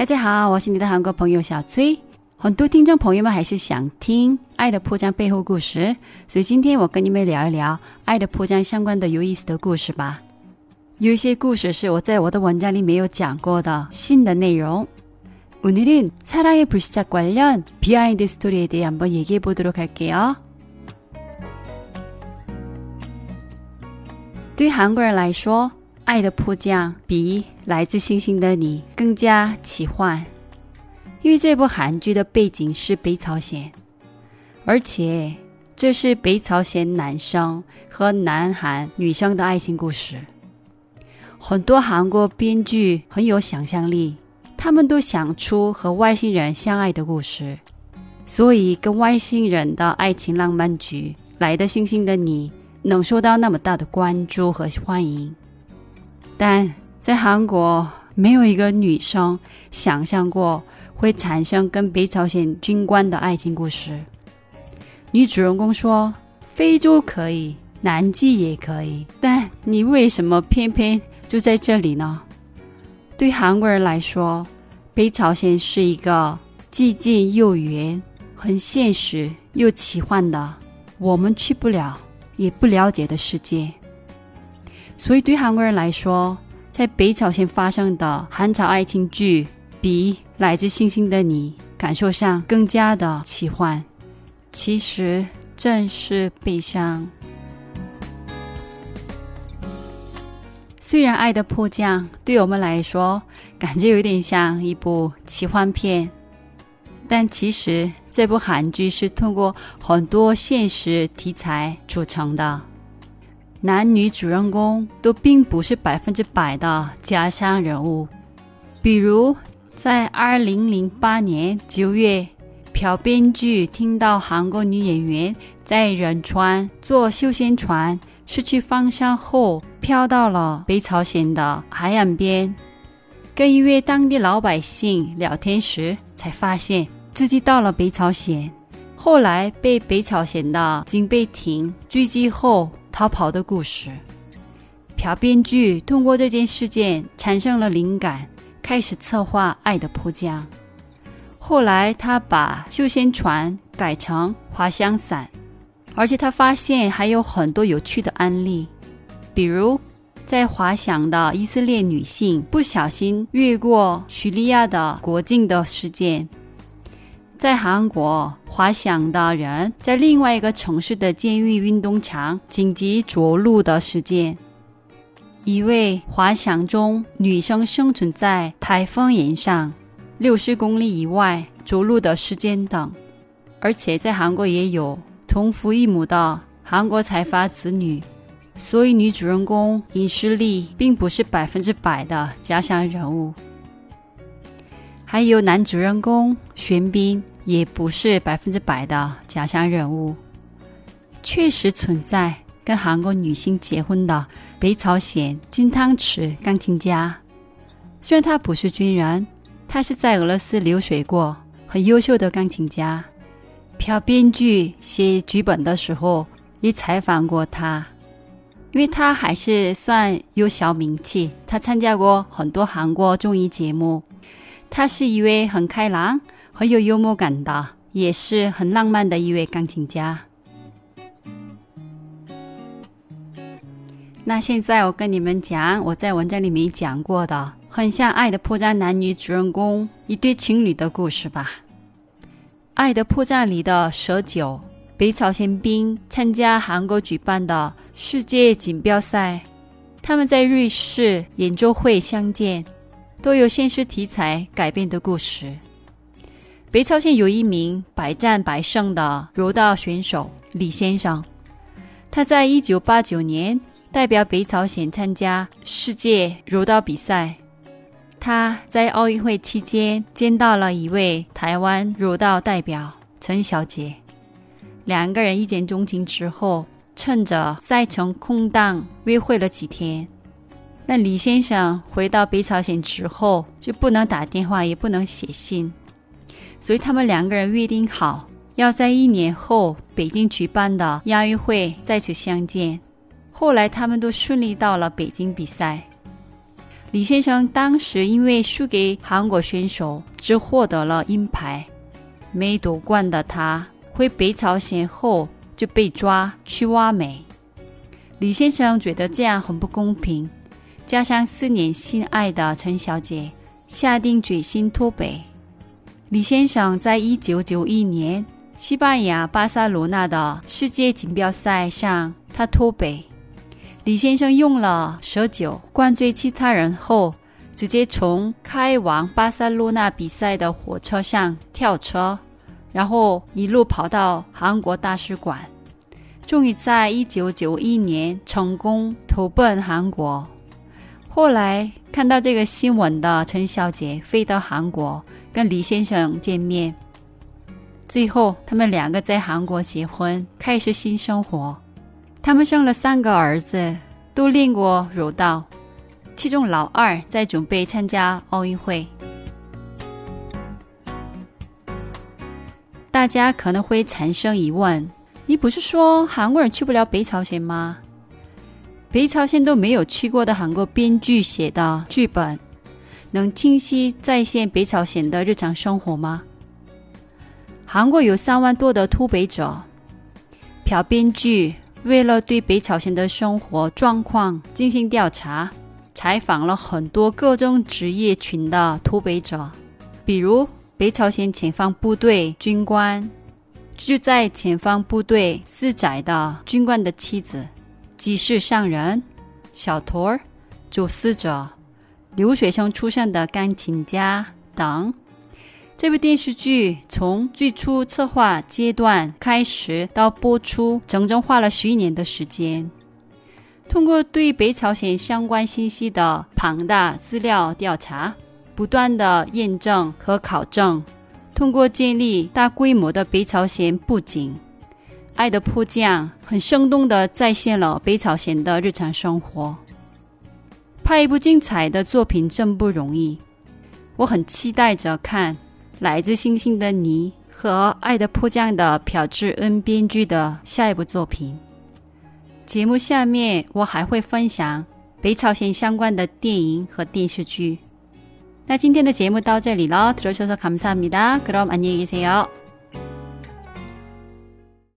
大家好，我是你的韩国朋友小崔。很多听众朋友们还是想听《爱的迫降》背后故事，所以今天我跟你们聊一聊《爱的迫降》相关的有意思的故事吧。有一些故事是我在我的文章里没有讲过的新的内容。오늘은사랑의불시착관련비하인드스토리에대해한번얘기해보도록할게요对韩国人来说，《 爱的迫降》比《来自星星的你》更加奇幻，因为这部韩剧的背景是北朝鲜，而且这是北朝鲜男生和南韩女生的爱情故事。很多韩国编剧很有想象力，他们都想出和外星人相爱的故事，所以跟外星人的爱情浪漫剧《来的星星的你》能受到那么大的关注和欢迎。但在韩国，没有一个女生想象过会产生跟北朝鲜军官的爱情故事。女主人公说：“非洲可以，南极也可以，但你为什么偏偏？”就在这里呢。对韩国人来说，北朝鲜是一个既近又远、很现实又奇幻的我们去不了也不了解的世界。所以，对韩国人来说，在北朝鲜发生的韩朝爱情剧，比《来自星星的你》感受上更加的奇幻。其实，正是悲伤。虽然《爱的迫降》对我们来说感觉有点像一部奇幻片，但其实这部韩剧是通过很多现实题材组成的。男女主人公都并不是百分之百的家乡人物。比如，在二零零八年九月，朴编剧听到韩国女演员在仁川坐休闲船。失去方向后，飘到了北朝鲜的海岸边，跟一位当地老百姓聊天时，才发现自己到了北朝鲜。后来被北朝鲜的警备艇狙击后逃跑的故事。朴编剧通过这件事件产生了灵感，开始策划《爱的迫降》。后来他把休闲船改成滑翔伞。而且他发现还有很多有趣的案例，比如在滑翔的以色列女性不小心越过叙利亚的国境的事件，在韩国滑翔的人在另外一个城市的监狱运动场紧急着陆的事件，一位滑翔中女生生存在台风岩上六十公里以外着陆的事件等，而且在韩国也有。同父异母的韩国财阀子女，所以女主人公尹诗丽并不是百分之百的家乡人物。还有男主人公玄彬也不是百分之百的假想人物。确实存在跟韩国女性结婚的北朝鲜金汤匙钢琴家，虽然他不是军人，他是在俄罗斯流水过，很优秀的钢琴家。朴编剧写剧本的时候也采访过他，因为他还是算有小名气，他参加过很多韩国综艺节目。他是一位很开朗、很有幽默感的，也是很浪漫的一位钢琴家。那现在我跟你们讲，我在文章里面讲过的，很像《爱的迫降》男女主人公一对情侣的故事吧。《爱的迫降》里的蛇九，北朝鲜兵参加韩国举办的世界锦标赛，他们在瑞士演奏会相见，都有现实题材改编的故事。北朝鲜有一名百战百胜的柔道选手李先生，他在一九八九年代表北朝鲜参加世界柔道比赛。他在奥运会期间见到了一位台湾柔道代表陈小姐，两个人一见钟情之后，趁着赛程空档约会了几天。但李先生回到北朝鲜之后就不能打电话，也不能写信，所以他们两个人约定好要在一年后北京举办的亚运会再次相见。后来他们都顺利到了北京比赛。李先生当时因为输给韩国选手，只获得了银牌，没夺冠的他回北朝鲜后就被抓去挖煤。李先生觉得这样很不公平，加上四年心爱的陈小姐，下定决心脱北。李先生在一九九一年西班牙巴塞罗那的世界锦标赛上，他脱北。李先生用了蛇酒灌醉其他人后，直接从开往巴塞罗那比赛的火车上跳车，然后一路跑到韩国大使馆。终于在一九九一年成功投奔韩国。后来看到这个新闻的陈小姐飞到韩国跟李先生见面，最后他们两个在韩国结婚，开始新生活。他们生了三个儿子，都练过柔道，其中老二在准备参加奥运会。大家可能会产生疑问。你不是说韩国人去不了北朝鲜吗？北朝鲜都没有去过的韩国编剧写的剧本，能清晰再现北朝鲜的日常生活吗？韩国有三万多的脱北者，朴编剧为了对北朝鲜的生活状况进行调查，采访了很多各种职业群的脱北者，比如北朝鲜前方部队军官。住在前方部队私宅的军官的妻子，集市上人、小偷儿、走私者、留学生出身的钢琴家等。这部电视剧从最初策划阶段开始到播出，整整花了十一年的时间。通过对北朝鲜相关信息的庞大资料调查，不断的验证和考证。通过建立大规模的北朝鲜布景，《爱的迫降》很生动地再现了北朝鲜的日常生活。拍一部精彩的作品真不容易，我很期待着看《来自星星的你》和《爱的迫降》的朴智恩编剧的下一部作品。节目下面我还会分享北朝鲜相关的电影和电视剧。那今天的节目到这里了，들어주셔서감사합니다그럼안녕히계세요